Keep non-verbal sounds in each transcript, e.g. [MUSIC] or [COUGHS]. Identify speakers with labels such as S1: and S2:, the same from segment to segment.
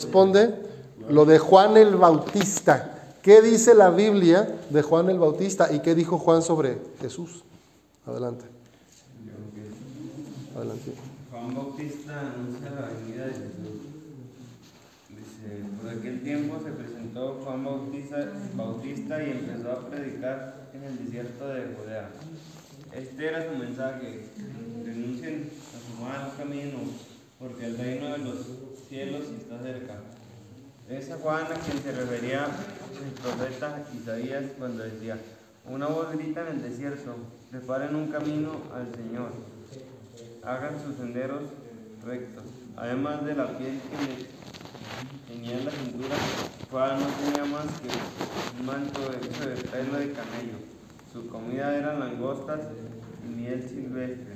S1: Responde lo de Juan el Bautista. ¿Qué dice la Biblia de Juan el Bautista y qué dijo Juan sobre Jesús? Adelante.
S2: Adelante. Juan Bautista anuncia la venida de Jesús. Dice, por aquel tiempo se presentó Juan Bautista, Bautista y empezó a predicar en el desierto de Judea. Este era su mensaje. Renuncien a su mal camino, porque el reino de los cielos está cerca. Es a Juan a quien se refería el profeta Isaías cuando decía, una voz grita en el desierto, preparen un camino al Señor, hagan sus senderos rectos. Además de la piel que le tenía en la cintura, Juan no tenía más que un manto hecho de pelo de camello. Su comida eran langostas y miel silvestre.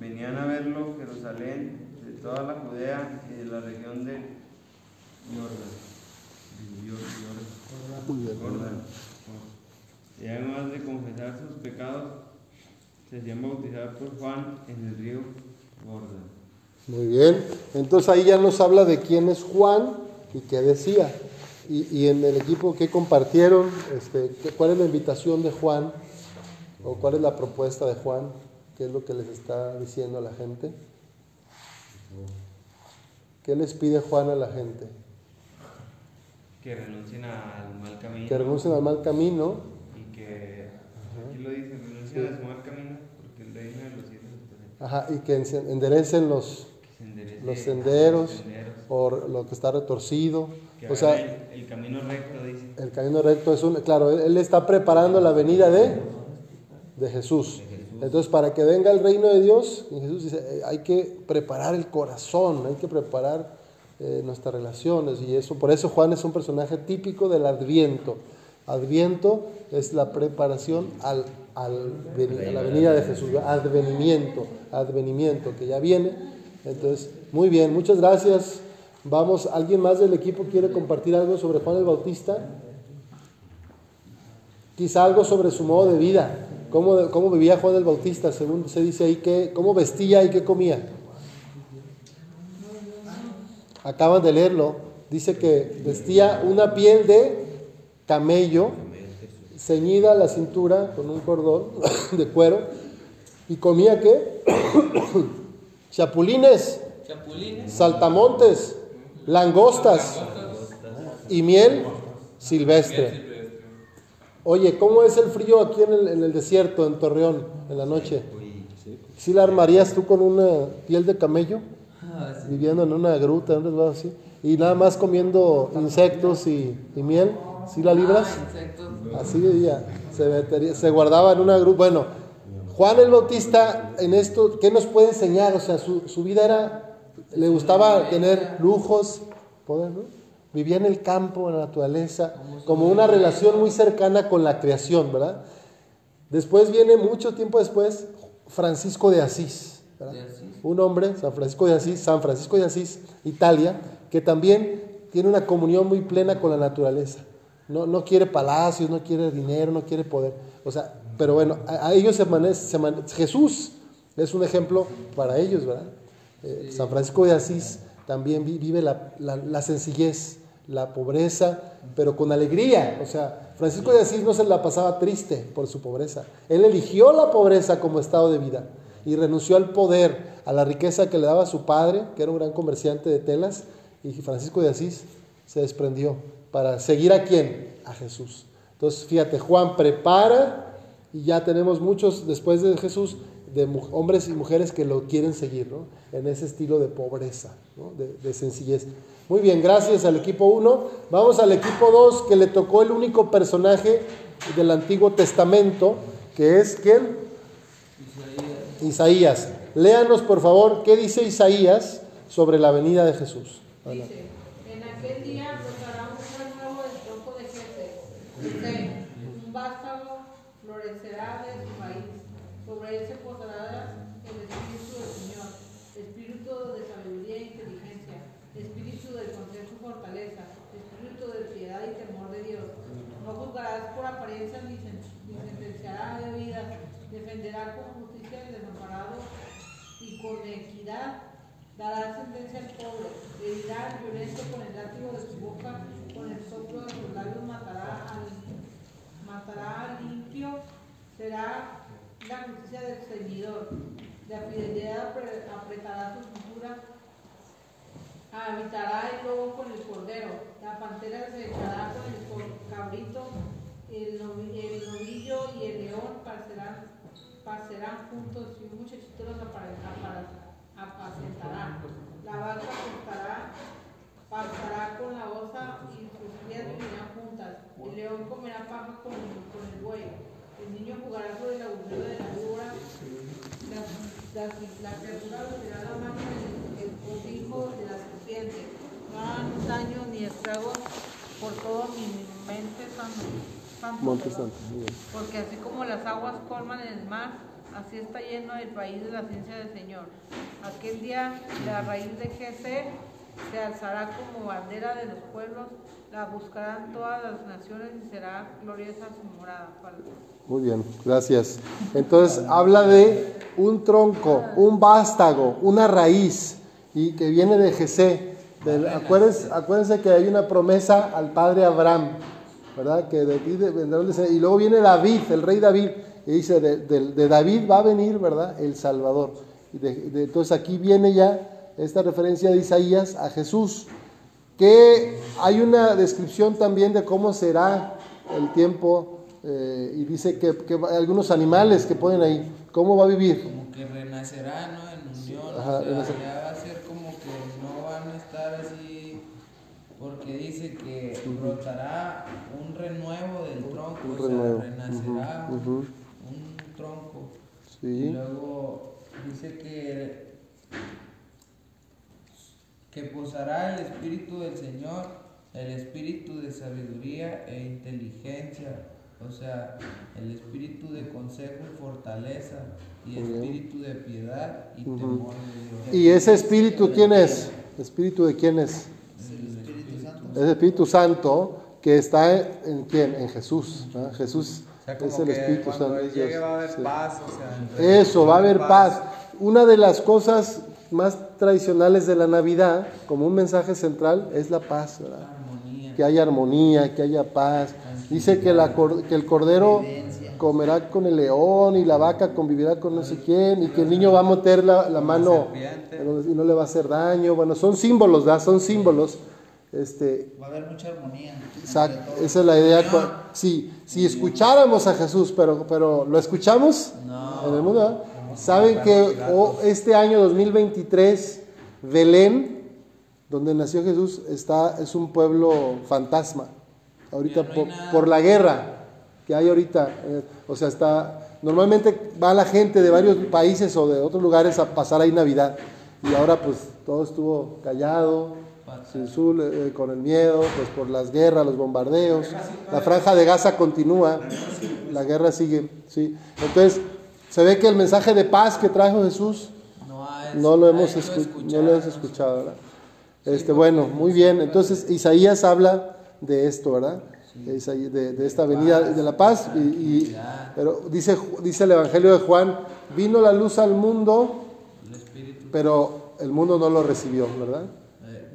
S2: Venían a verlo Jerusalén, toda la Judea y de la región de Jordan. Y además de confesar sus pecados, se hacían bautizar por Juan en el río Jordán.
S1: Muy bien, entonces ahí ya nos habla de quién es Juan y qué decía. Y, en el equipo que compartieron, este, ¿cuál es la invitación de Juan? ¿O cuál es la propuesta de Juan? ¿Qué es lo que les está diciendo a la gente? ¿Qué les pide Juan a la gente?
S2: Que renuncien al mal camino.
S1: Que renuncien al mal camino.
S2: Y que, aquí lo dice, renuncien al mal camino porque el reino de los cielos
S1: Ajá, y que enderecen los, los senderos, o lo que está retorcido.
S2: o sea, el, camino recto, dice.
S1: El camino recto es un, claro, él, está preparando la venida de, de Jesús. Entonces, para que venga el reino de Dios, Jesús dice, eh, hay que preparar el corazón, hay que preparar eh, nuestras relaciones. Y eso, por eso Juan es un personaje típico del Adviento. Adviento es la preparación al, al a la venida de Jesús, advenimiento, advenimiento, que ya viene. Entonces, muy bien, muchas gracias. Vamos, ¿alguien más del equipo quiere compartir algo sobre Juan el Bautista? Quizá algo sobre su modo de vida, cómo, cómo vivía Juan el Bautista, según se dice ahí, que, cómo vestía y qué comía acaban de leerlo, dice que vestía una piel de camello ceñida a la cintura con un cordón [COUGHS] de cuero y comía qué? [COUGHS] Chapulines, saltamontes, langostas y miel silvestre. Oye, ¿cómo es el frío aquí en el, en el desierto, en Torreón, en la noche? ¿Sí la armarías tú con una piel de camello? viviendo en una gruta, así, y nada más comiendo insectos y, miel, ¿sí la libras? Ah, así vivía, se, se guardaba en una gruta. Bueno, Juan el Bautista en esto, ¿qué nos puede enseñar? O sea, su, su vida era, le gustaba tener lujos, poder, Vivía en el campo, en la naturaleza, como una relación muy cercana con la creación, ¿verdad? Después viene, mucho tiempo después, Francisco de Asís un hombre, San Francisco de Asís, San Francisco de Asís, Italia, que también tiene una comunión muy plena con la naturaleza. No, no quiere palacios, no quiere dinero, no quiere poder. O sea, pero bueno, a, ellos se, se Jesús es un ejemplo para ellos, ¿verdad? Eh, San Francisco de Asís también vive la, la, sencillez, la pobreza, pero con alegría. O sea, Francisco de Asís no se la pasaba triste por su pobreza. Él eligió la pobreza como estado de vida y renunció al poder, a la riqueza que le daba su padre, que era un gran comerciante de telas, y Francisco de Asís se desprendió para seguir a quién? A Jesús. Entonces, fíjate, Juan prepara y ya tenemos muchos después de Jesús, de hombres y mujeres que lo quieren seguir, ¿no? En ese estilo de pobreza, ¿no? de, de, sencillez. Muy bien, gracias al equipo 1. Vamos al equipo 2, que le tocó el único personaje del Antiguo Testamento, que es ¿quién? Isaías. Léanos, por favor, qué dice Isaías sobre la venida de Jesús.
S3: Dice, en aquel día brotará un nuevo del tronco de Jesse. Un vástago florecerá de su país. Sobre él se posará el Espíritu del Señor, Espíritu de sabiduría e inteligencia, Espíritu del consejo y fortaleza, Espíritu de piedad y temor de Dios. No juzgarás por apariencia ni sentenciarás de vida, defenderá con justicia el desamparado y con equidad dará sentencia al pobre, le dirá al violento con el látigo de su boca, con el soplo de sus labios matará al, matará limpio, será la justicia del ceñidor, la fidelidad apre- apretará su cintura, habitará el lobo con el cordero, la pantera se echará con el cabrito, el novillo y el león pasarán, pasarán juntos y un muchachito los apare- apara- apacentará. La vaca pastará, pasará con la osa y sus crías vivirán juntas. El león comerá paja con, con el buey. El niño jugará sobre el agujero de la víbora. La, la, la criatura beberá la mano del el cobijo de la serpiente. No harán daño ni estragos por todo mi mente santo. santo,
S1: Monte. Santo.
S3: Porque así como las aguas colman el mar, así está lleno el país de la ciencia del Señor. Aquel día la raíz de Jesé se alzará como bandera de los pueblos, la buscarán todas las naciones y será gloriosa su morada.
S1: Muy bien, gracias. Entonces habla de un tronco, un vástago, una raíz, y que viene de Jesé. Acuérdense, acuérdense que hay una promesa al padre Abraham, ¿verdad? Que de ti vendrá descendiente. Y luego viene David, el rey David, y dice, de, de- de David va a venir, ¿verdad? El Salvador. Y de- de- entonces aquí viene ya esta referencia de Isaías a Jesús, que hay una descripción también de cómo será el tiempo, eh, y dice que, que hay algunos animales que ponen ahí, cómo va a vivir.
S4: Como que renacerá, ¿no? En unión.
S1: Ajá,
S4: o sea, Porque dice que brotará un renuevo del tronco.
S1: Un
S4: o sea, renacerá un tronco. Y luego dice que, que posará el Espíritu del Señor, el Espíritu de sabiduría e inteligencia, o sea, el Espíritu de consejo y fortaleza, y. Espíritu de piedad y temor de Dios.
S1: ¿Y ese espíritu quién es? ¿Espíritu de quién es? Es el Espíritu Santo que está en quién? En Jesús. Jesús
S5: O sea, como
S1: es el Espíritu Santo.
S5: Él
S1: de Dios.
S5: llegue va a haber
S1: Sí.
S5: paz, o sea, entre-
S1: Eso, va a haber paz. Una de las cosas más tradicionales de la Navidad, como un mensaje central, es la paz, ¿verdad?
S4: Armonía.
S1: que haya armonía, que haya paz. Dice que, la cor- que el cordero comerá con el león y la vaca convivirá con no sé quién y que el niño va a meter la, la mano y no le va a hacer daño. Bueno, son símbolos, ¿verdad? Son símbolos. Este,
S6: Va a haber mucha armonía.
S1: exacto, esa es la idea. Si, si escucháramos a Jesús, pero, pero ¿lo escuchamos en el mundo? Saben que oh, este año 2023, Belén, donde nació Jesús, está, es un pueblo fantasma. Ahorita
S4: no
S1: por la guerra que hay ahorita. eh, o sea, está. Normalmente va la gente de varios países o de otros lugares a pasar ahí Navidad. Y ahora pues todo estuvo callado, eh, con el miedo, pues por las guerras, los bombardeos. La franja de Gaza continúa, la guerra sigue, sí. Entonces, se ve que el mensaje de paz que trajo Jesús
S4: No,
S1: lo hemos escu- no lo hemos escuchado, ¿verdad? Este, bueno, muy bien. Entonces, Isaías habla de esto, ¿verdad? De, esta venida de la paz. Y, y- pero dice, dice el Evangelio de Juan, vino la luz al mundo, pero el mundo no lo recibió, ¿verdad?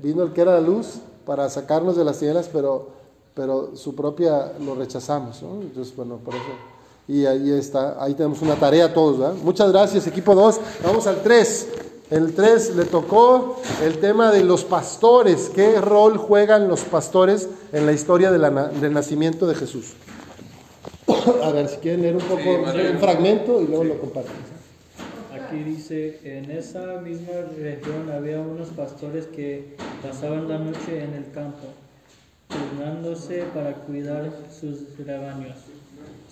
S1: Vino el que era la luz para sacarnos de las tinieblas, pero, pero su propia lo rechazamos, ¿no? Entonces, bueno, por eso. Y ahí está, ahí tenemos una tarea todos, ¿verdad? Muchas gracias, equipo 2. Vamos al 3. El 3 le tocó el tema de los pastores. ¿Qué rol juegan los pastores en la historia de la na- del nacimiento de Jesús? [COUGHS] A ver, si quieren leer un poco, un fragmento y luego lo comparten.
S7: Aquí dice, en esa misma región había unos pastores que pasaban la noche en el campo, turnándose para cuidar sus rebaños.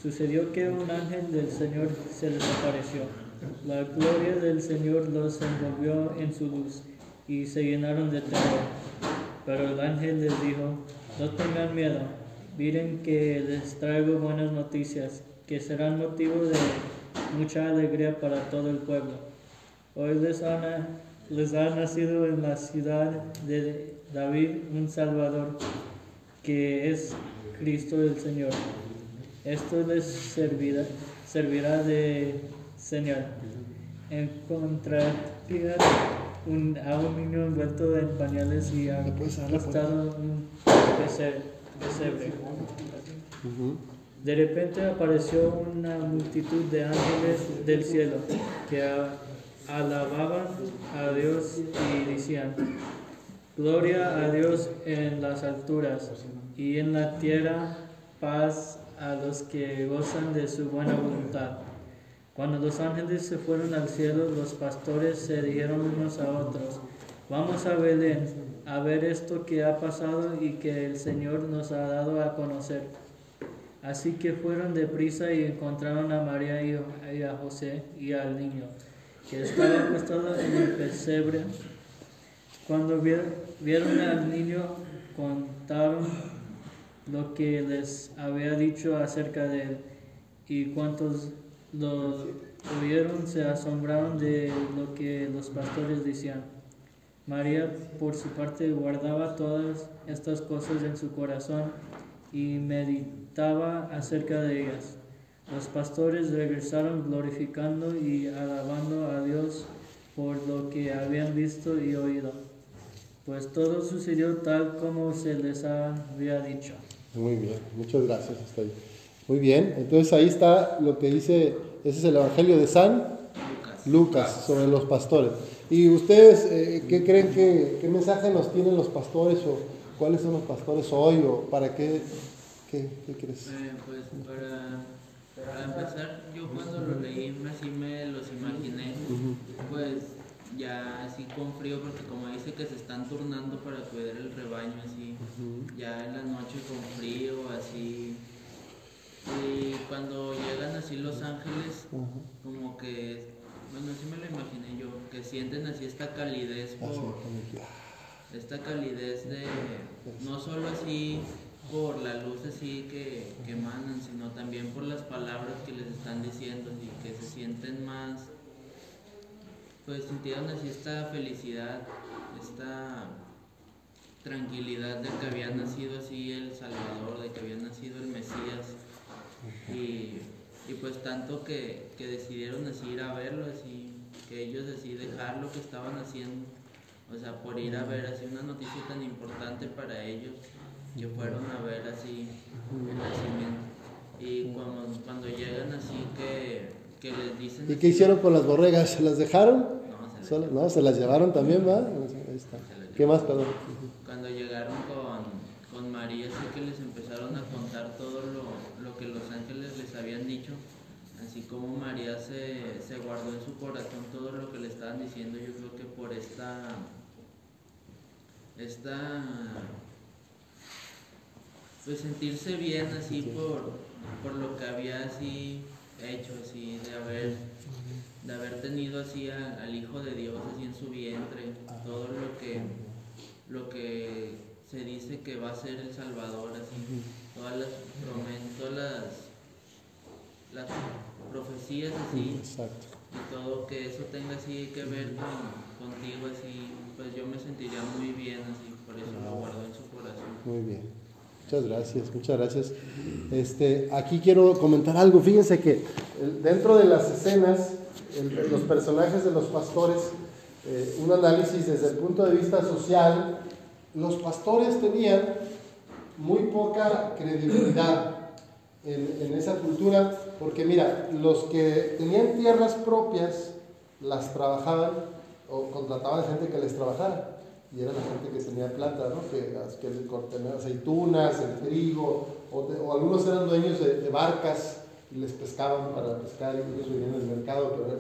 S7: Sucedió que un ángel del Señor se les apareció. La gloria del Señor los envolvió en su luz y se llenaron de temor. Pero el ángel les dijo, no tengan miedo, miren que les traigo buenas noticias, que serán motivo de mucha alegría para todo el pueblo. Hoy les ha, na- les ha nacido en la ciudad de David un Salvador, que es Cristo el Señor. Esto les servirá, servirá de señal. Encontrarán un, a un niño envuelto en pañales y
S1: ¿Le puedes dar la
S7: acostado en un pesebre. De repente apareció una multitud de ángeles del cielo que alababan a Dios y decían, Gloria a Dios en las alturas y en la tierra paz a los que gozan de su buena voluntad. Cuando los ángeles se fueron al cielo, los pastores se dijeron unos a otros, vamos a Belén a ver esto que ha pasado y que el Señor nos ha dado a conocer. Así que fueron deprisa y encontraron a María y a José y al niño, que estaba acostado en el pesebre. Cuando vier- vieron al niño, contaron lo que les había dicho acerca de él, y cuantos lo oyeron se asombraron de lo que los pastores decían. María, por su parte, guardaba todas estas cosas en su corazón y meditaba acerca de ellas. Los pastores regresaron glorificando y alabando a Dios por lo que habían visto y oído, pues todo sucedió tal como se les había dicho.
S1: Muy bien, muchas gracias. Hasta ahí. Muy bien, entonces ahí está lo que dice, ese es el Evangelio de San Lucas sobre los pastores. ¿Y ustedes eh, qué creen que, qué mensaje nos tienen los pastores o cuáles son los pastores hoy o para qué, qué, qué crees?
S5: Eh, pues para, para empezar, yo cuando lo leí así me los imaginé, pues ya así con frío, porque como dice que se están turnando para cuidar el rebaño, así, ya en la noche con frío, así. Y cuando llegan así los ángeles, como que, bueno, así me lo imaginé yo, que sienten así esta calidez por,
S1: Así,
S5: esta calidez de no solo así por la luz así que, que emanan, sino también por las palabras que les están diciendo y que se sienten más, pues sintieron así esta felicidad, esta tranquilidad de que había nacido así el Salvador, de que había nacido el Mesías. Y, y pues tanto que, que decidieron así ir a verlo, así que ellos así dejar lo que estaban haciendo, o sea, por ir a ver así una noticia tan importante para ellos, que fueron a ver así el nacimiento. Y cuando, cuando llegan así que, que les dicen...
S1: ¿Y
S5: así-
S1: qué hicieron con las borregas? ¿Se las dejaron?
S5: No, se
S1: Solo- no, se las llevaron también, ¿va? Ahí está. ¿Qué más, perdón?
S5: Cuando llegaron con, con María, sí que les empezaron a contar todo lo, lo que los ángeles les habían dicho, así como María se, se guardó en su corazón todo lo que le estaban diciendo, yo creo que por esta, esta, pues sentirse bien así por, por lo que había así hecho, así de haber, de haber tenido así a- al Hijo de Dios así en su vientre, todo lo que lo que se dice que va a ser el Salvador, así, todas las promesas, las, las profecías así,
S1: Exacto.
S5: y todo que eso tenga así que ver con, contigo, así, pues yo me sentiría muy bien, así, por eso lo guardo en su corazón.
S1: Muy bien. Muchas gracias, muchas gracias. Este, aquí quiero comentar algo. Fíjense que el- dentro de las escenas, los personajes de los pastores, eh, un análisis desde el punto de vista social, los pastores tenían muy poca credibilidad en, en esa cultura, porque mira, los que tenían tierras propias las trabajaban o contrataban gente que les trabajara. Y era la gente que tenía plata, ¿no? que, que cortaban aceitunas, el trigo, o, algunos eran dueños de, de barcas y les pescaban para pescar y ellos vivían en el mercado. Pero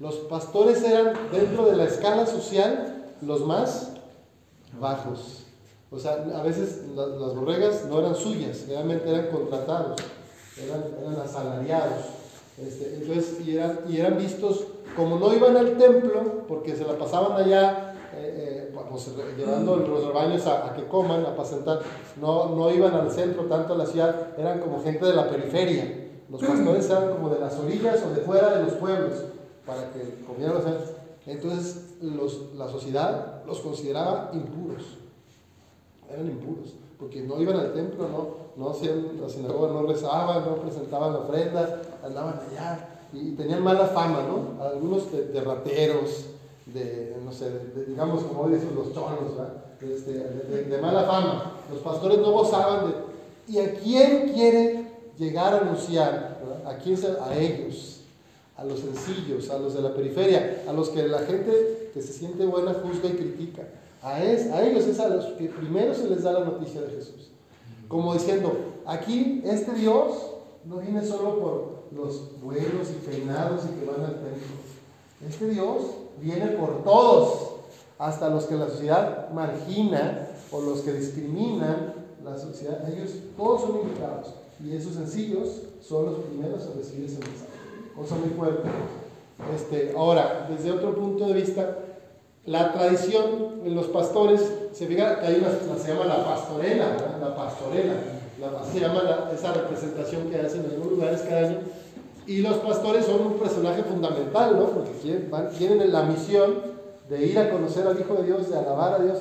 S1: los pastores eran dentro de la escala social los más bajos. O sea, a veces la- las borregas no eran suyas, realmente eran contratados, eran, eran asalariados. Este, entonces, y eran, y eran vistos, como no iban al templo, porque se la pasaban allá, eh, eh, pues, llevando los rebaños a, a que coman, a apacentar, no, no iban al centro, tanto a la ciudad, eran como gente de la periferia. Los pastores eran como de las orillas o de fuera de los pueblos, para que comieran los Entonces, los- la sociedad los consideraba impuros. Eran impuros, porque no iban al templo, no, no hacían la sinagoga, no rezaban, no presentaban la ofrenda, andaban allá y tenían mala fama, ¿no? Algunos de, rateros, de, no sé, digamos como hoy dicen los ¿verdad? Este, de, mala fama. Los pastores no gozaban de... ¿Y a quién quiere llegar a anunciar? ¿A quién? se- A ellos, a los sencillos, a los de la periferia, a los que la gente que se siente buena juzga y critica. A, es, a ellos es a los que primero se les da la noticia de Jesús. Como diciendo, aquí este Dios no viene solo por los buenos y peinados y que van al templo. Este Dios viene por todos, hasta los que la sociedad margina o los que discriminan la sociedad. Ellos todos son invitados. Y esos sencillos son los primeros a recibir ese mensaje. Cosa muy fuerte. Este, ahora, desde otro punto de vista, la tradición en los pastores, se fija que hay una, se llama la pastorela, la pastorela, se llama la- esa representación que hacen en algunos lugares cada año. Y los pastores son un personaje fundamental, ¿no? Porque tienen la misión de ir a conocer al Hijo de Dios, de alabar a Dios.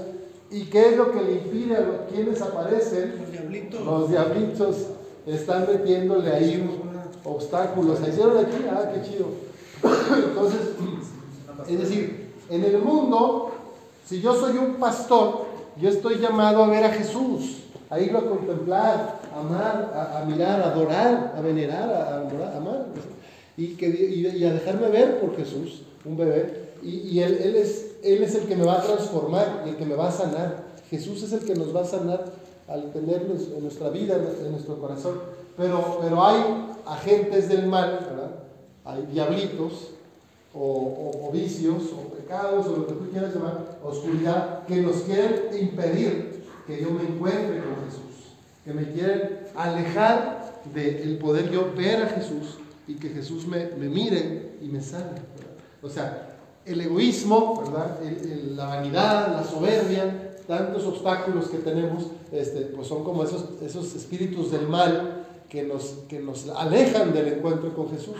S1: ¿Y qué es lo que le impide a los quienes aparecen?
S6: Los diablitos.
S1: Los diablitos están metiéndole ahí obstáculos. ¿Se hicieron aquí? Ah, qué chido. Entonces, es decir, en el mundo, si yo soy un pastor, yo estoy llamado a ver a Jesús, a irlo a contemplar, a amar, a, mirar, a adorar, a venerar, a, amar. Y, que, y, a dejarme ver por Jesús, un bebé. Y, y él, él, es, él es el que me va a transformar y el que me va a sanar. Jesús es el que nos va a sanar al tenerlos en nuestra vida, en, nuestro corazón. Pero, pero hay agentes del mal. Hay diablitos o, o- o vicios o pecados o lo que tú quieras llamar, oscuridad, que nos quieren impedir que yo me encuentre que me quieren alejar del poder yo ver a Jesús y que Jesús me, me mire y me sane. ¿verdad? O sea, el egoísmo, ¿verdad? La vanidad, la soberbia, tantos obstáculos que tenemos, este, pues son como esos, esos espíritus del mal que nos, que nos alejan del encuentro con Jesús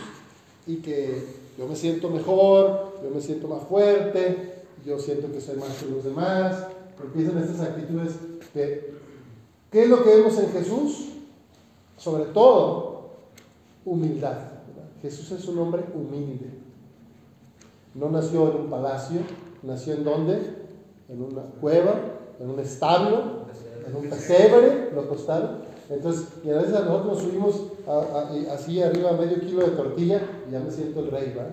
S1: y que yo me siento mejor, yo me siento más fuerte, yo siento que soy más que los demás, empiezan estas actitudes que, ¿qué es lo que vemos en Jesús? Sobre todo, humildad. Jesús es un hombre humilde. No nació en un palacio, nació en dónde? En una cueva, en un establo, en un pesebre, lo acostaron. Entonces, y a veces nosotros nos subimos así arriba medio kilo de tortilla y ya me siento el rey, ¿verdad?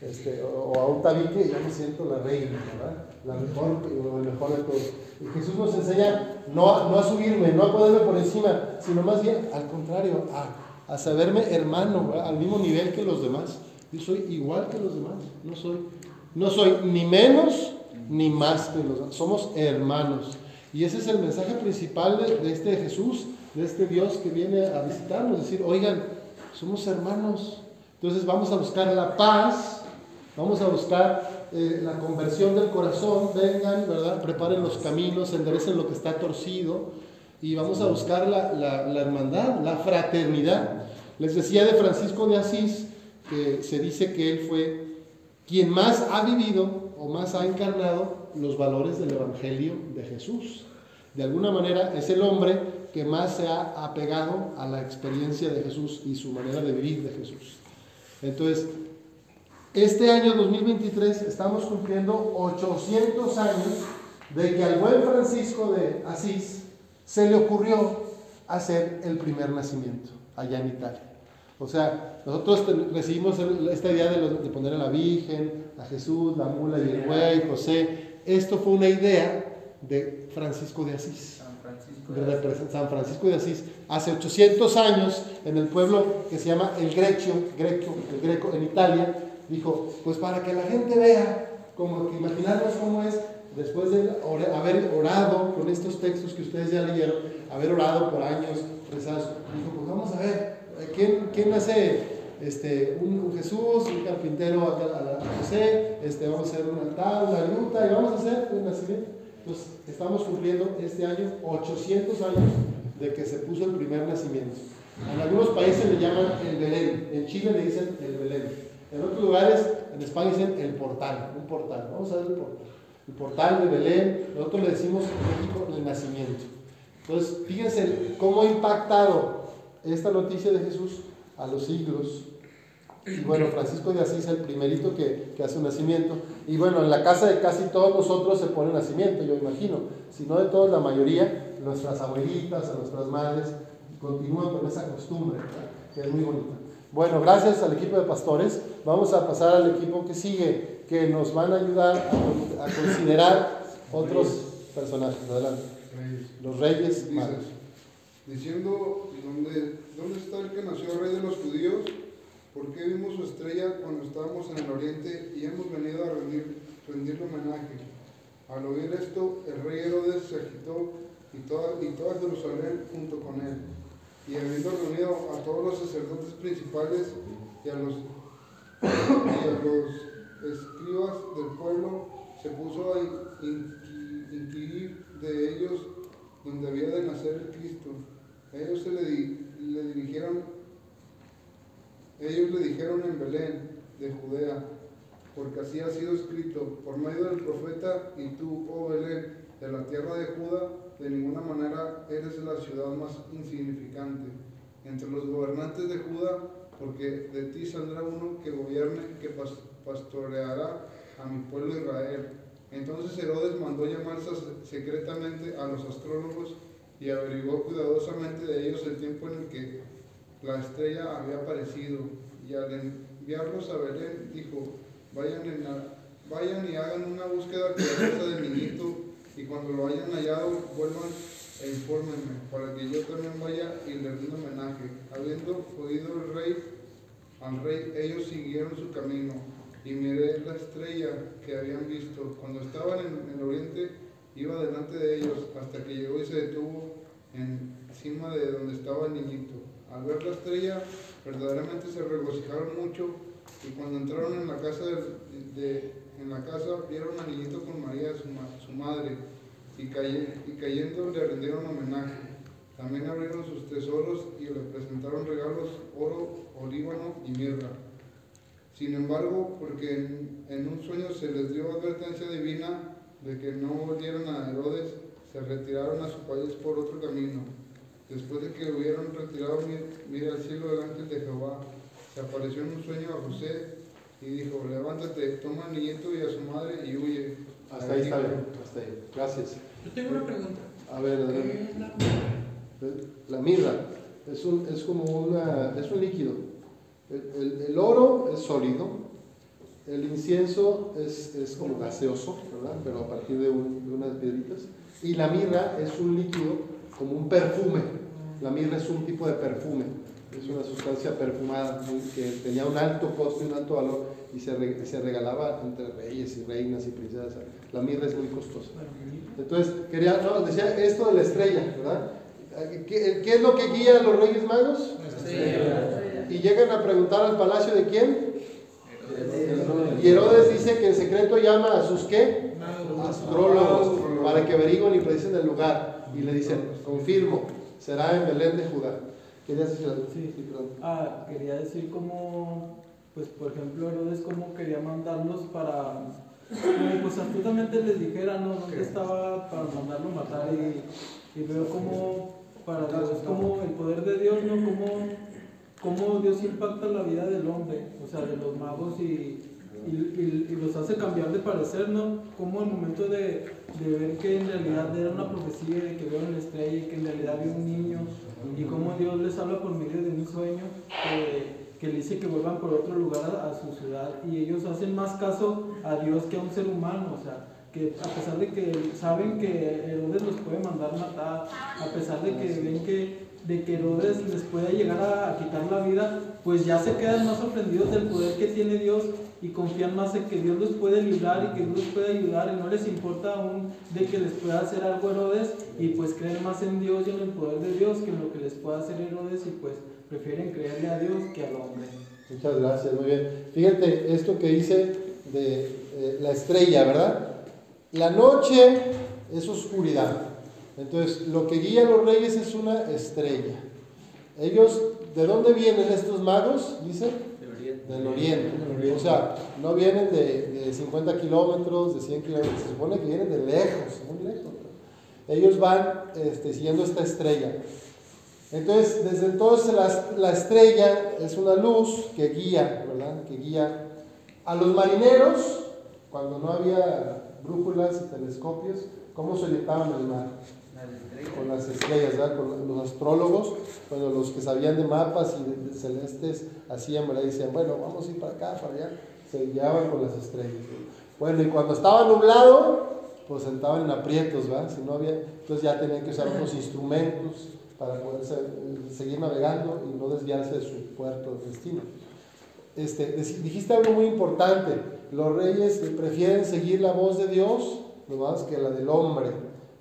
S1: Este, o, a un tabique ya me siento la reina. La mejor, mejor de todos. Y Jesús nos enseña no, a- no a subirme, no a ponerme por encima, sino más bien al contrario, a, a saberme hermano, al mismo nivel que los demás. Yo soy igual que los demás, no soy, no soy ni menos ni más que los demás, somos hermanos. Y ese es el mensaje principal de, de este Jesús, de este Dios que viene a visitarnos, decir, oigan, somos hermanos. Entonces vamos a buscar la paz, vamos a buscar eh, la conversión del corazón, vengan, ¿verdad? Preparen los caminos, enderecen lo que está torcido y vamos a buscar la, la- la hermandad, la fraternidad. Les decía de Francisco de Asís que se dice que él fue quien más ha vivido o más ha encarnado los valores del Evangelio de Jesús. De alguna manera es el hombre que más se ha apegado a la experiencia de Jesús y su manera de vivir de Jesús. Entonces, este año 2023 estamos cumpliendo 800 años de que al buen Francisco de Asís se le ocurrió hacer el primer nacimiento allá en Italia. O sea, nosotros recibimos esta idea de, los- de poner a la Virgen, a Jesús, la mula y el buey, José. Esto fue una idea de Francisco de Asís
S4: San Francisco
S1: de
S4: de Asís.
S1: San Francisco de Asís, hace 800 años, en el pueblo que se llama el Grecio, Greco, el Greco en Italia, dijo, pues para que la gente vea, como que imaginarnos cómo es, después de haber orado con estos textos que ustedes ya leyeron, haber orado por años, rezados, dijo, pues vamos a ver, ¿quién, quién hace este, un, un Jesús, un carpintero a, José, este, vamos a hacer un altar, una gruta, y vamos a hacer un nacimiento? Entonces, estamos cumpliendo este año 800 años de que se puso el primer nacimiento. En algunos países le llaman el Belén, en Chile le dicen el Belén. En otros lugares, en España dicen el portal, un portal. Vamos a ver el portal. El portal de Belén, nosotros le decimos en México el nacimiento. Entonces, fíjense cómo ha impactado esta noticia de Jesús a los siglos Y bueno, Francisco de Asís es el primerito que, hace un nacimiento. Y bueno, en la casa de casi todos nosotros se pone nacimiento, yo imagino. Si no de todos, la mayoría, nuestras abuelitas, a nuestras madres, continúan con esa costumbre, que es muy bonita. Bueno, gracias al equipo de pastores. Vamos a pasar al equipo que sigue, que nos van a ayudar a, a considerar otros personajes. Adelante. Los reyes magos.
S6: diciendo, ¿dónde, ¿dónde está el que nació rey de los judíos? ¿Por qué vimos su estrella cuando estábamos en el oriente y hemos venido a rendir, rendirle homenaje? Al oír esto, el rey Herodes se agitó y toda, y toda Jerusalén junto con él. Y habiendo reunido a todos los sacerdotes principales y a los, y a los escribas del pueblo, se puso a in- inqui- inquirir de ellos donde había de nacer el Cristo. Ellos se le, le dirigieron, ellos le dijeron en Belén de Judea, porque así ha sido escrito por medio del profeta, y tú, oh Belén, de la tierra de Judá, de ninguna manera eres la ciudad más insignificante entre los gobernantes de Judá, porque de ti saldrá uno que gobierne, que pas- pastoreará a mi pueblo Israel. Entonces Herodes mandó llamar secretamente a los astrólogos y averiguó cuidadosamente de ellos el tiempo en el que la estrella había aparecido. Y al enviarlos a Belén, dijo, vayan y hagan una búsqueda cuidadosa del niñito, y cuando lo hayan hallado, vuelvan e infórmenme, para que yo también vaya y le rinda homenaje. Habiendo oído el rey, al rey, ellos siguieron su camino, y miré la estrella que habían visto. Cuando estaban en el oriente, iba delante de ellos, hasta que llegó y se detuvo encima de donde estaba el niñito. Al ver la estrella, verdaderamente se regocijaron mucho, y cuando entraron en la casa, de- en la casa vieron al niñito con María, su, ma- su madre, y, caye- y cayendo le rindieron homenaje. También abrieron sus tesoros y le presentaron regalos, oro, olíbano y mirra. Sin embargo, porque en, un sueño se les dio advertencia divina de que no volvieran a Herodes, se retiraron a su país por otro camino. Después de que hubieron retirado, mi- mira al cielo el ángel de Jehová. Se apareció en un sueño a José y dijo, levántate, toma al niñito y a su madre y huye.
S1: Hasta ahí está bien. Hasta ahí. Gracias.
S8: Yo tengo una pregunta.
S1: A ver, adelante.
S8: ¿Qué es la
S1: La mirra es, un, es como una, es un líquido. El, el- el oro es sólido, el incienso es, es como gaseoso, ¿verdad? Pero a partir de, un- de unas piedritas. Y la mirra es un líquido como un perfume. La mirra es un tipo de perfume. Es una sustancia perfumada muy- que tenía un alto costo y un alto valor y se, re- se regalaba entre reyes y reinas y princesas. La mirra es muy costosa. Entonces, quería, no, decía esto de la estrella, ¿verdad? ¿Qué, qué es lo que guía a los Reyes Magos? Y llegan a preguntar al palacio de quién. Y Herodes dice que en secreto llama a sus qué? Astrólogos, para que averigüen y predicen el lugar. Y le dicen, confirmo, será en Belén de Judá. ¿Querías decir algo?
S9: Sí.
S1: perdón.
S9: Ah, quería decir como, pues por ejemplo, Herodes como quería mandarlos para, pues astutamente les dijera, ¿no? ¿Dónde estaba para mandarlo matar? Y, y veo como, para Dios, como el poder de Dios, ¿no? Como, cómo Dios impacta la vida del hombre, o sea, de los magos y, y, y- y los hace cambiar de parecer, ¿no? Como el momento de, de ver que en realidad era una profecía, de que vieron la estrella y que en realidad había un niño, y cómo Dios les habla por medio de un sueño que, que le dice que vuelvan por otro lugar a, a su ciudad, y ellos hacen más caso a Dios que a un ser humano, o sea, que a pesar de que saben que Herodes los puede mandar matar, a pesar de que ven que, de que Herodes les puede llegar a, a quitar la vida, pues ya se quedan más sorprendidos del poder que tiene Dios y confían más en que Dios los puede librar y que Dios los puede ayudar y no les importa aún de que les pueda hacer algo Herodes y pues creen más en Dios y en el poder de Dios que en lo que les pueda hacer Herodes y pues prefieren creerle a Dios que al hombre.
S1: Muchas gracias, muy bien. Fíjate esto que dice de eh, la estrella, ¿verdad? La noche es oscuridad. Entonces, lo que guía a los reyes es una estrella. Ellos, ¿de dónde vienen estos magos? Dice,
S5: Oriente.
S1: del oriente. O sea, no vienen de, de 50 kilómetros, de 100 kilómetros, se supone que vienen de lejos, muy lejos. Ellos van este, siguiendo esta estrella. Entonces, desde entonces la, la estrella es una luz que guía, ¿verdad? Que guía a los marineros, cuando no había brújulas y telescopios, ¿cómo se orientaban el mar? Con las estrellas. Con los astrólogos, cuando los que sabían de mapas y de, celestes hacían, ¿verdad? Decían, bueno, vamos a ir para acá, para allá. Se guiaban con las estrellas. Bueno, y cuando estaba nublado, pues entraban en aprietos, ¿verdad? Si no había, entonces ya tenían que usar otros instrumentos para poder se- seguir navegando y no desviarse de su puerto de destino. Este, dijiste algo muy importante, los reyes prefieren seguir la voz de Dios no más que la del hombre,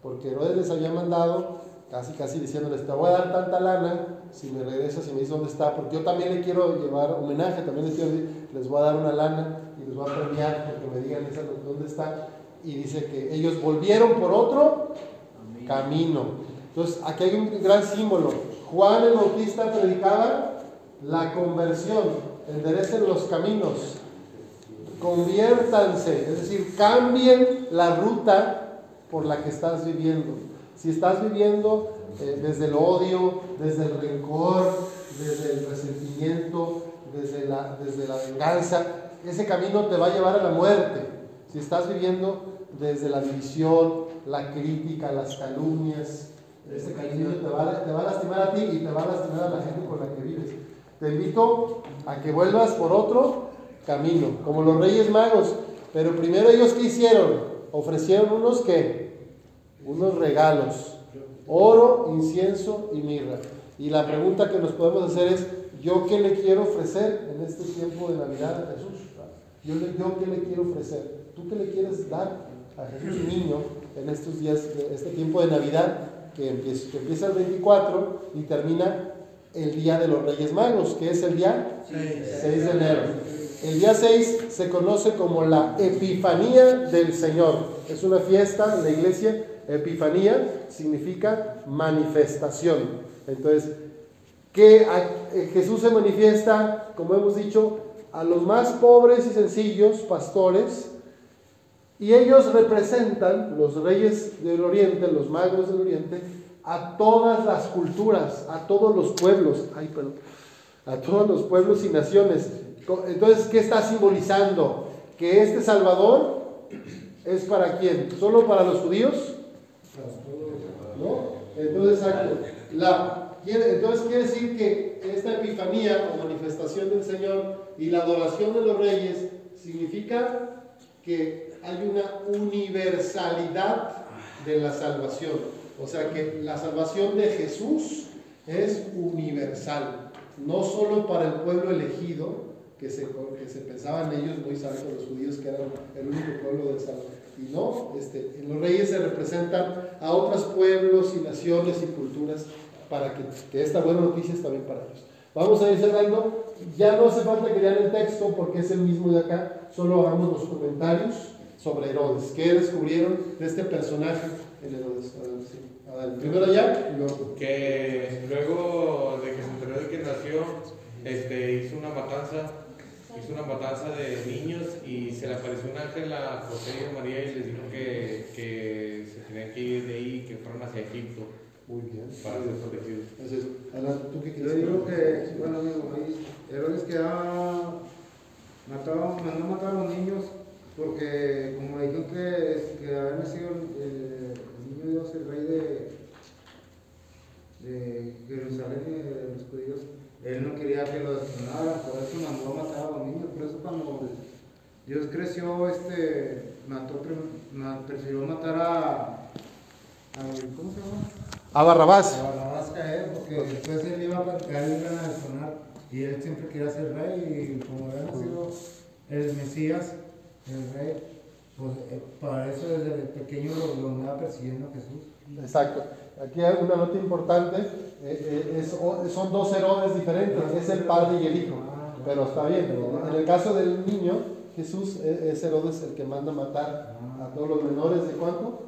S1: porque Herodes les había mandado, casi casi diciéndoles, te voy a dar tanta lana si me regresas y me dices dónde está, porque yo también le quiero llevar homenaje, también les quiero les voy a dar una lana y les voy a premiar porque me digan esa- dónde está. Y dice que ellos volvieron por otro camino. Entonces, aquí hay un gran símbolo. Juan el Bautista predicaba la conversión, enderecen los caminos, conviértanse, es decir, cambien la ruta por la que estás viviendo. Si estás viviendo eh, desde el odio, desde el rencor, desde el resentimiento, desde la, desde la venganza, ese camino te va a llevar a la muerte. Si estás viviendo desde la división, la crítica, las calumnias, ese camino te va, te va a lastimar a ti y te va a lastimar a la gente con la que vives. Te invito a que vuelvas por otro camino, como los reyes magos. Pero primero ellos qué hicieron? Ofrecieron unos que unos regalos, oro, incienso y mirra. Y la pregunta que nos podemos hacer es, ¿yo qué le quiero ofrecer en este tiempo de Navidad a Jesús? ¿Yo, le- yo qué le quiero ofrecer? ¿Tú qué le quieres dar a Jesús niño en estos días, este tiempo de Navidad que empieza, que empieza el 24 y termina el Día de los Reyes Magos, que es el día 6 de enero. El día 6 se conoce como la Epifanía del Señor. Es una fiesta en la iglesia. Epifanía significa manifestación. Entonces, que eh, Jesús se manifiesta, como hemos dicho, a los más pobres y sencillos pastores, y ellos representan, los reyes del oriente, los magos del oriente, a todas las culturas, a todos los pueblos, ay, perdón, a todos los pueblos y naciones. Entonces, ¿qué está simbolizando? Que este Salvador es para quién? ¿Solo para los judíos? ¿No? Entonces, exacto. Entonces quiere decir que esta epifanía o manifestación del Señor y la adoración de los reyes significa que hay una universalidad de la salvación. O sea que la salvación de Jesús es universal, no solo para el pueblo elegido, que se, que se pensaban ellos muy sabios los judíos que eran el único pueblo del Salvador. Y no, este, en los reyes se representan a otros pueblos y naciones y culturas para que, que esta buena noticia es también para ellos. Vamos a ir cerrando. Ya no hace falta que lean el texto porque es el mismo de acá. Solo hagamos los comentarios sobre Herodes. ¿Qué descubrieron de este personaje en Herodes? Adelante, sí. Primero allá y luego.
S10: que luego de que se enteró de que nació, este, hizo una matanza, hizo una matanza de niños y se le apareció un ángel a José y a María y les dijo que, que se tenían que ir de ahí y que fueran hacia Egipto
S1: Muy bien.
S10: para ser protegidos.
S1: Entonces, ¿tú qué
S11: Yo
S1: quieres
S11: digo
S1: decir?
S11: que, bueno, amigo, ahí Herodes que ha matado, mandó a matar a los niños porque, como le dijeron que, que había nacido el, el niño Dios, el rey de, de Jerusalén y de los judíos, él no quería que lo destronaran, por eso mandó a matar a los niños. Por eso, cuando Dios creció, este, mató, prefirió matar a, a- ¿cómo se llama?
S1: A Barrabás.
S11: A Barrabás caer, porque después él iba a caer y iban a destronar. Y él siempre quería ser rey, y como había nacido el Mesías, el rey, pues eh, para eso desde pequeño lo, lo andaba persiguiendo a Jesús.
S1: Exacto. Aquí hay una nota importante. eh, eh, es- o- son dos Herodes diferentes. Es el padre y el hijo. Pero está bien. En el caso del niño, Jesús eh, es Herodes el que manda matar a todos los menores de cuánto?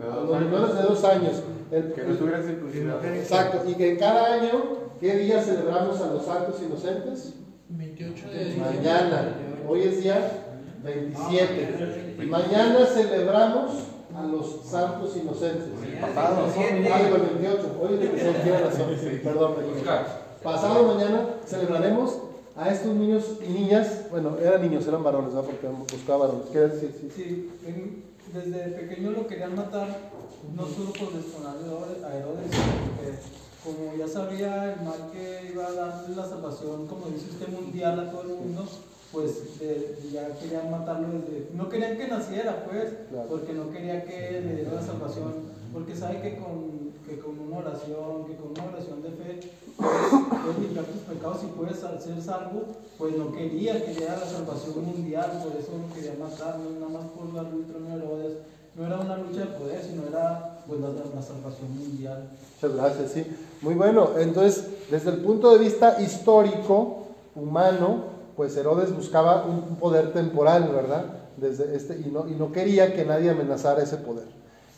S1: A los menores de dos años. El-
S10: Que no estuvieran circuncidados.
S1: Exacto. Y que en cada año, ¿qué día celebramos a los santos inocentes?
S5: 28 de
S1: Mañana. Hoy es día 27. Y mañana celebramos a los santos inocentes.
S4: Pasado.
S1: Algo el 28. Hoy es el tiene razón. Perdón. Pasado mañana celebraremos a estos niños y niñas. Bueno, eran niños, eran varones, ¿no? Porque buscaba varones. ¿Qué decir? Sí, sí.
S9: Sí, en- desde pequeño lo querían matar, no solo por destronar a Herodes, como ya sabía el mal que iba a darle la salvación, como dice usted, mundial a todo el mundo, pues de- ya querían matarlo desde... No querían que naciera, pues,
S1: Claro.
S9: porque no quería que le diera la salvación, porque sabe que con, que con una oración, que con una oración de fe, puedes, puedes limpiar tus pecados y puedes ser salvo, pues no quería que diera la salvación mundial, por eso lo quería matar, no nada más por el trono de Herodes. No era una lucha de poder, sino era pues, la, la salvación mundial.
S1: Muchas gracias, sí. Muy bueno. Entonces, desde el punto de vista histórico, humano, pues Herodes buscaba un poder temporal, ¿verdad? Desde este, y, no, y no quería que nadie amenazara ese poder.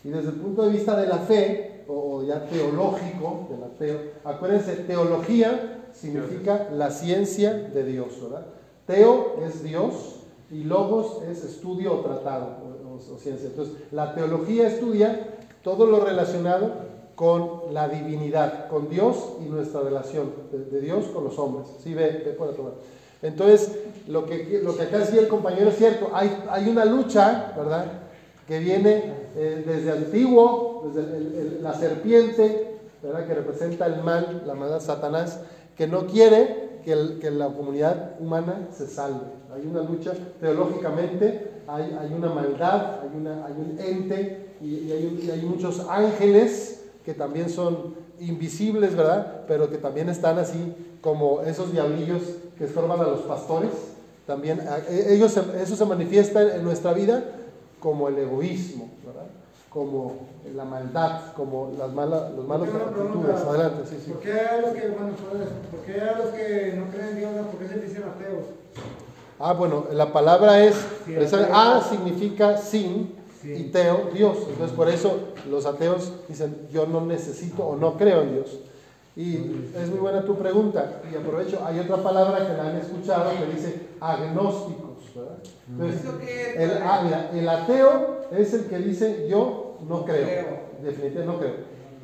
S1: Y desde el punto de vista de la fe, o, ya teológico, de la teo, acuérdense, teología significa la ciencia de Dios, ¿verdad? Teo es Dios y logos es estudio o tratado o, ciencia. Entonces, la teología estudia todo lo relacionado con la divinidad, con Dios y nuestra relación de, Dios con los hombres. Sí, ve, ve por lado. Entonces, lo que, lo que acá decía el compañero es cierto, hay, hay una lucha, ¿verdad? Que viene eh, desde antiguo, desde la serpiente, ¿verdad? Que representa el mal, la maldad, Satanás, que no quiere que, la comunidad humana se salve. Hay una lucha teológicamente, hay, hay una maldad, hay, una, hay un ente y hay muchos ángeles que también son invisibles, ¿verdad? Pero que también están así como esos diablillos que estorban a los pastores. También e- ellos, eso se manifiesta en nuestra vida como el egoísmo, ¿verdad? Como la maldad, como las malas, los malos actitudes. Adelante, sí, sí.
S11: ¿Por qué a los que, bueno, fuera de eso, ¿por qué a los que no creen en Dios? ¿por qué se dicen ateos?
S1: Ah, bueno, la palabra es,
S11: Sí,
S1: a significa sin
S11: Sí.
S1: y teo, Dios. Entonces por eso los ateos dicen, yo no necesito o no creo en Dios. Y es muy buena tu pregunta. Y aprovecho, hay otra palabra que la han escuchado que dice agnósticos. ¿verdad? Entonces,
S4: ¿Eso qué es,
S1: el, ah, mira, el ateo es el que dice yo no creo.
S4: creo.
S1: Definitivamente no creo.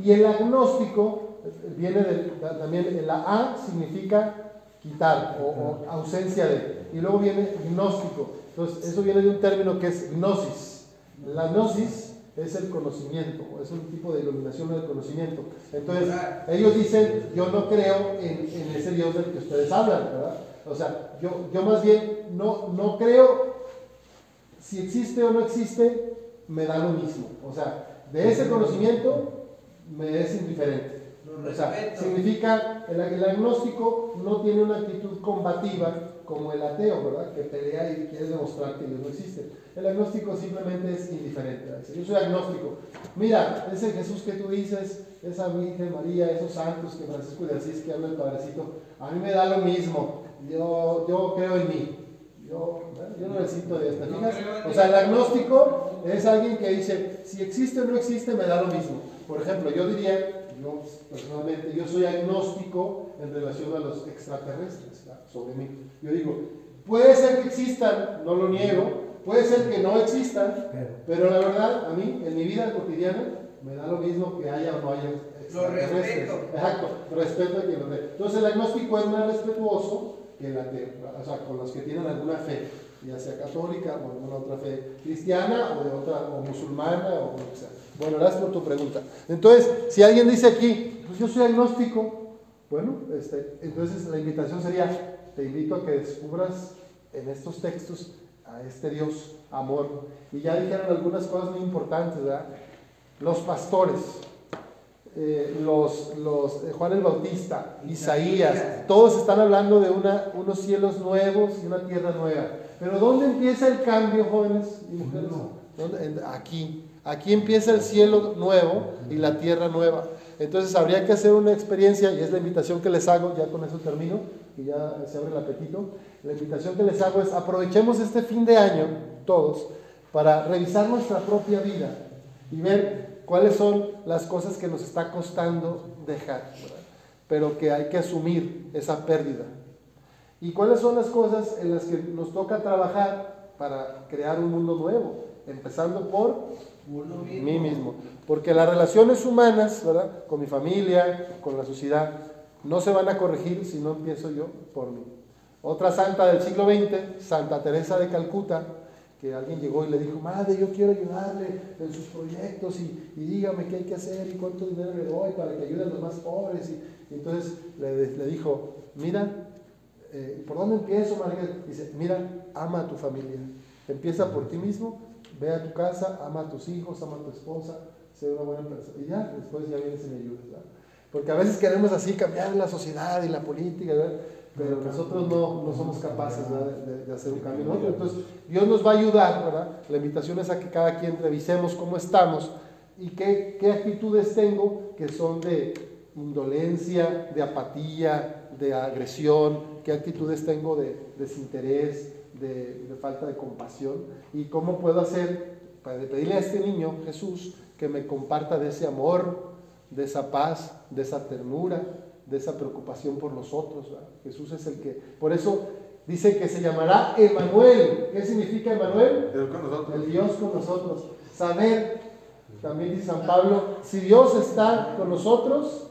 S1: Y el agnóstico eh, viene del, también, la A significa quitar o, o ausencia de. Y luego viene gnóstico. Entonces, eso viene de un término que es gnosis. La gnosis es el conocimiento, es un tipo de iluminación del conocimiento. Entonces, ellos dicen, yo no creo en, en ese Dios del que ustedes hablan, ¿verdad? O sea, yo, yo más bien no, no creo, si existe o no existe, me da lo mismo. O sea, de ese conocimiento me es indiferente. O sea, significa, el, el agnóstico no tiene una actitud combativa como el ateo, ¿verdad? Que pelea y quiere demostrar que Dios no existe. El agnóstico simplemente es indiferente. Yo soy agnóstico. Mira, ese Jesús que tú dices, esa Virgen María, esos santos que Francisco de Asís que habla el padrecito, a mí me da lo mismo. Yo, yo creo en mí. Yo, yo no necesito de esta. O sea, el
S4: ti.
S1: agnóstico es alguien que dice, si existe o no existe, me da lo mismo. Por ejemplo, yo diría, yo personalmente, yo soy agnóstico en relación a los extraterrestres, ¿verdad? sobre mí. Yo digo, puede ser que existan, no lo niego, puede ser que no existan, pero la verdad, a mí, en mi vida cotidiana, me da lo mismo que haya o no haya extraterrestres.
S4: respeto.
S1: Exacto, respeto a quien lo ve. Entonces el agnóstico es más respetuoso que el ateo, o sea, con los que tienen alguna fe, ya sea católica o alguna otra fe cristiana o de otra, o musulmana o lo que sea. Bueno, gracias por tu pregunta. Entonces, si alguien dice aquí, pues yo soy agnóstico, bueno, este, entonces la invitación sería, te invito a que descubras en estos textos a este Dios amor. Y ya dijeron algunas cosas muy importantes, ¿verdad? Los pastores, eh, los, los eh, Juan el Bautista, Isaías, todos están hablando de una, unos cielos nuevos y una tierra nueva. Pero ¿dónde empieza el cambio, jóvenes y mujeres? Aquí. Aquí empieza el cielo nuevo y la tierra nueva. Entonces habría que hacer una experiencia, y es la invitación que les hago, ya con eso termino, y ya se abre el apetito. La invitación que les hago es aprovechemos este fin de año, todos, para revisar nuestra propia vida y ver cuáles son las cosas que nos está costando dejar, pero que hay que asumir esa pérdida. ¿Y cuáles son las cosas en las que nos toca trabajar para crear un mundo nuevo? Empezando por Mí mismo. Porque las relaciones humanas, ¿verdad? Con mi familia, con la sociedad, no se van a corregir si no empiezo yo por mí. Otra santa del siglo XX, Santa Teresa de Calcuta, que alguien llegó y le dijo, madre, yo quiero ayudarle en sus proyectos y, y dígame qué hay que hacer y cuánto dinero le doy para que ayude a los más pobres. Y, entonces le, le dijo, mira, eh, ¿por dónde empiezo, Margarita? Dice, mira, ama a tu familia. Empieza por ti mismo, ve a tu casa, ama a tus hijos, ama a tu esposa, sé una buena persona. Y ya, después ya vienes y me ayudas. ¿verdad? Porque a veces queremos así cambiar la sociedad y la política, ¿verdad? pero nosotros no, no somos capaces de, de hacer un cambio. ¿no? Entonces, Dios nos va a ayudar, ¿verdad? La invitación es a que cada quien revisemos cómo estamos y qué, qué actitudes tengo que son de indolencia, de apatía, de agresión, qué actitudes tengo de desinterés, de, de falta de compasión y cómo puedo hacer para pedirle a este niño, Jesús, que me comparta de ese amor, de esa paz, de esa ternura, de esa preocupación por los otros. ¿verdad? Jesús es el que, por eso dice que se llamará Emanuel. ¿Qué significa Emanuel?
S6: Dios con nosotros.
S1: El Dios con nosotros. Saber, también dice San Pablo, si Dios está con nosotros,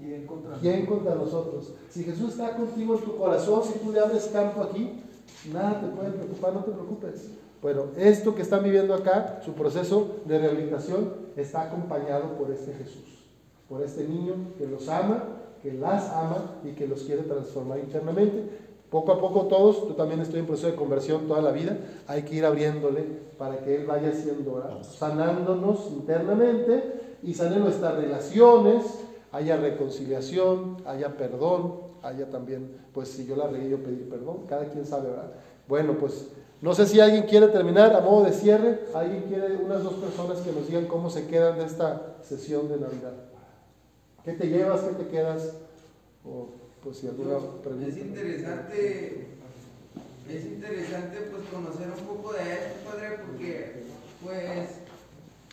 S9: ¿Quién contra
S1: ¿quién contra nosotros? Si Jesús está contigo en tu corazón, si tú le abres campo aquí, nada te puede preocupar, no te preocupes. Bueno, esto que están viviendo acá, su proceso de rehabilitación, está acompañado por este Jesús, por este niño que los ama, que las ama y que los quiere transformar internamente. Poco a poco todos, yo también estoy en proceso de conversión toda la vida, hay que ir abriéndole para que Él vaya siendo, sanándonos internamente y sane nuestras relaciones, haya reconciliación, haya perdón, haya también, pues si yo la regué, yo pedir perdón, cada quien sabe, ¿verdad? Bueno, pues no sé si alguien quiere terminar a modo de cierre, alguien quiere, unas dos personas que nos digan cómo se quedan de esta sesión de Navidad. ¿Qué te llevas? ¿Qué te quedas? O pues si alguna pregunta.
S4: Es interesante, es interesante pues conocer un poco de esto, padre, porque pues,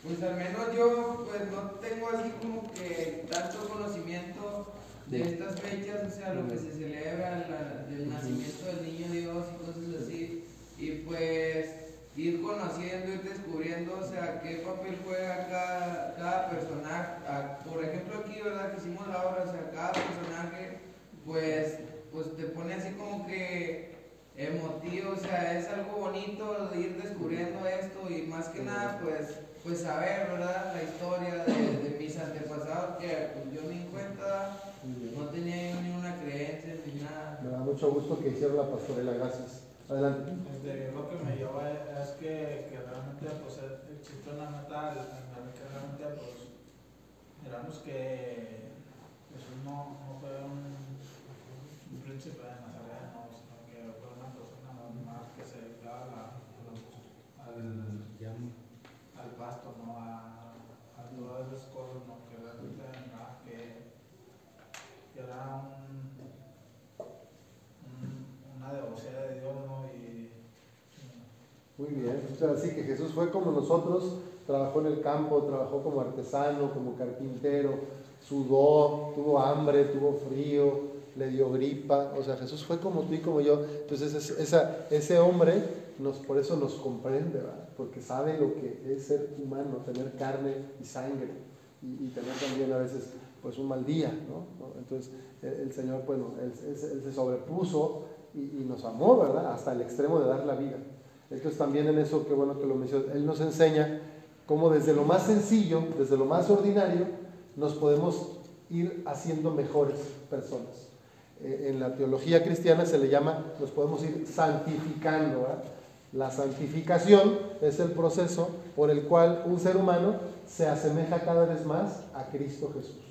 S4: pues al menos yo pues no tengo así como que tanto conocimiento de estas fechas, o sea, lo que se celebra, la- el nacimiento del niño Dios y cosas así, y pues ir conociendo, ir descubriendo, o sea, qué papel juega cada, cada personaje. Ah, Por ejemplo, aquí, ¿verdad? Que hicimos la obra, o sea, cada personaje, pues, pues te pone así como que emotivo, o sea, es algo bonito ir descubriendo esto y más que nada, pues, pues saber, ¿verdad? La historia de, de mis antepasados, que pues, yo ni en cuenta, no tenía yo ni una creencia ni nada.
S1: Me da mucho gusto que hicieron la pastorela, gracias. Adelante.
S12: Este, lo que me lleva es que, que realmente pues, existe una meta en la que realmente pues, miramos que Jesús no, no fue un, un príncipe de Nazaret, no, sino que fue una persona normal que se dedicaba a la- a los- al, al pasto, ¿no? a, a todas esas cosas, ¿no? que realmente nada, que, que era un, un- una devoción de Dios ¿no? y
S1: Muy bien, o sea, así que Jesús fue como nosotros, trabajó en el campo, trabajó como artesano, como carpintero, sudó, tuvo hambre, tuvo frío, le dio gripa, o sea, Jesús fue como tú y como yo, entonces es- esa, ese hombre nos, por eso nos comprende, ¿verdad? porque sabe lo que es ser humano, tener carne y sangre y, tener también a veces pues un mal día, ¿no? Entonces el, Señor, bueno, él, él se- él se sobrepuso y, y nos amó, ¿verdad? Hasta el extremo de dar la vida. Entonces también en eso, qué bueno que lo mencionas, Él nos enseña cómo desde lo más sencillo, desde lo más ordinario, nos podemos ir haciendo mejores personas. Eh, en la teología cristiana se le llama, nos podemos ir santificando. La santificación es el proceso por el cual un ser humano se asemeja cada vez más a Cristo Jesús.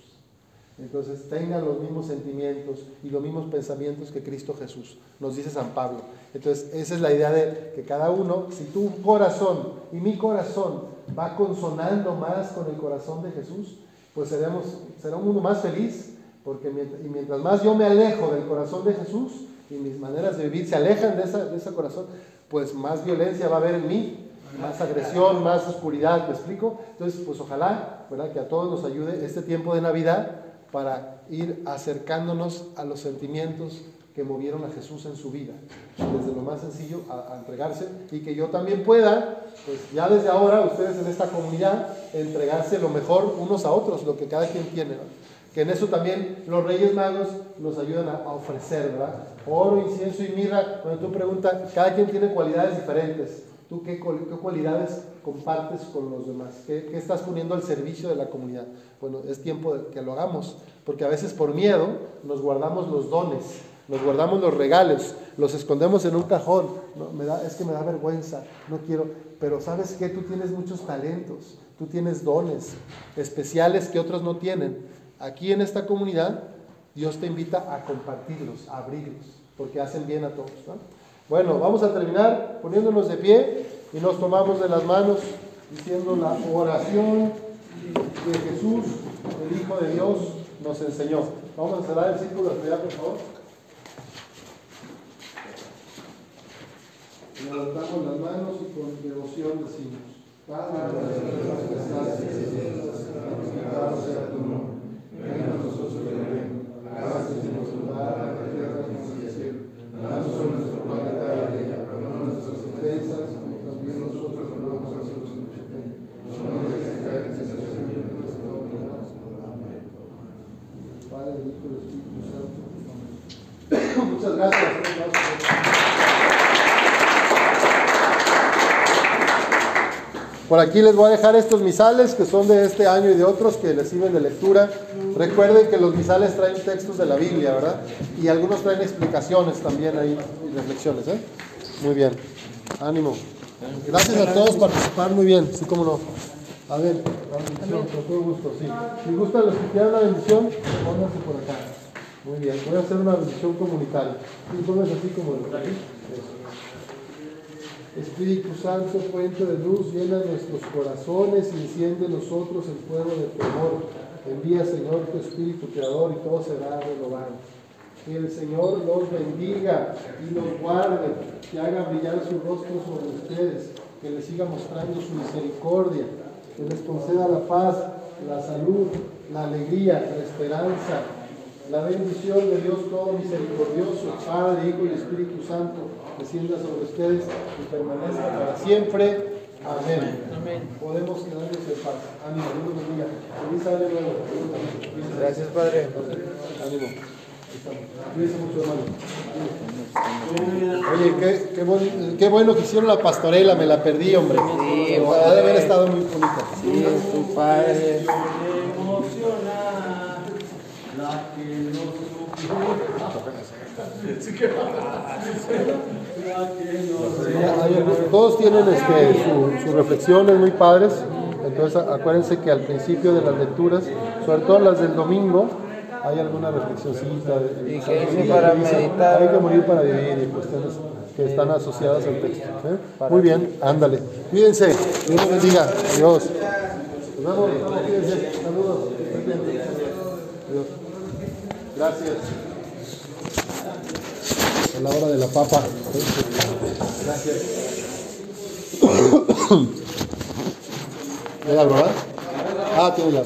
S1: Entonces tengan los mismos sentimientos y los mismos pensamientos que Cristo Jesús, nos dice San Pablo. Entonces esa es la idea de que cada uno, si tu corazón y mi corazón va consonando más con el corazón de Jesús, pues seremos, será un mundo más feliz, porque mientras, y mientras más yo me alejo del corazón de Jesús y mis maneras de vivir se alejan de, esa, de ese corazón, pues más violencia va a haber en mí, más agresión, más oscuridad, ¿me explico? Entonces, pues ojalá, ¿verdad? Que a todos nos ayude este tiempo de Navidad para ir acercándonos a los sentimientos que movieron a Jesús en su vida, desde lo más sencillo a, entregarse y que yo también pueda, pues ya desde ahora ustedes en esta comunidad, entregarse lo mejor unos a otros, lo que cada quien tiene. Que en eso también los Reyes Magos nos ayudan a, a ofrecer, ¿verdad? Oro, incienso y mirra. Cuando tú preguntas, cada quien tiene cualidades diferentes. ¿Tú qué, cual- qué cualidades compartes con los demás? ¿Qué, qué estás poniendo al servicio de la comunidad? Bueno, es tiempo de que lo hagamos, porque a veces por miedo nos guardamos los dones, nos guardamos los regalos, los escondemos en un cajón. Es que me da vergüenza, no quiero. Pero sabes que tú tienes muchos talentos, tú tienes dones especiales que otros no tienen. Aquí en esta comunidad, Dios te invita a compartirlos, a abrirlos, porque hacen bien a todos. ¿no? Bueno, vamos a terminar poniéndonos de pie y nos tomamos de las manos diciendo la oración que Jesús, el Hijo de Dios, nos enseñó. Vamos a cerrar el círculo de por favor. Levantamos las manos y con devoción decimos, Padre que estás en el santificado sea tu nombre. Venga a nosotros tu reino. Hágase en nuestro lugar la tierra como en el cielo. Danos hoy nuestro pan de cada día. Perdona nuestras ofensas, como también nosotros perdonamos a los que nos ofenden. No nos dejes caer en tentación y líbranos de todo mal. Amén. Padre, Hijo y Espíritu Santo. Amén. Muchas gracias. Un aplauso. Por aquí les voy a dejar estos misales que son de este año y de otros que les sirven de lectura. Recuerden que los misales traen textos de la Biblia, ¿verdad? Y algunos traen explicaciones también ahí y reflexiones, ¿eh? Muy bien. Ánimo. Gracias a todos por participar muy bien, sí, cómo no. A ver, la bendición, con todo gusto, sí. Si gustan los que quieran la bendición, pónganse por acá. Muy bien, voy a hacer una bendición comunitaria. Sí, pónganse así como lo. Espíritu Santo, fuente de luz, llena nuestros corazones y enciende en nosotros el fuego de tu amor. Envía, Señor, tu Espíritu Creador y todo será renovado. Que el Señor los bendiga y los guarde, que haga brillar su rostro sobre ustedes, que les siga mostrando su misericordia, que les conceda la paz, la salud, la alegría, la esperanza, la bendición de Dios todo misericordioso, Padre, Hijo y Espíritu Santo, descienda sobre ustedes y permanezca para siempre. Amén. Podemos quedarnos en paz. Ánimo, Dios bendiga. Feliz año nuevo.
S4: Gracias, Padre.
S1: Ánimo. Cuídense mucho, hermano. Oye, qué, qué, buen- qué bueno que hicieron la pastorela, me la perdí, hombre.
S4: Sí,
S1: ha de haber estado muy bonita.
S4: Sí, tu Padre.
S1: Hay algunos- Todos tienen este, su- sus reflexiones muy padres, entonces acuérdense que al principio de las lecturas, sobre todo las del domingo, hay alguna reflexioncita. de-
S4: Y que dice para meditar.
S1: Hay que morir para vivir y cuestiones que están asociadas al texto. ¿eh? Muy bien, ándale. Cuídense, Dios los bendiga. Adiós. Nos vemos. Saludos. Adiós. Gracias. A la hora de la papa. Gracias. ¿Ya la verdad? Ah, tiene la.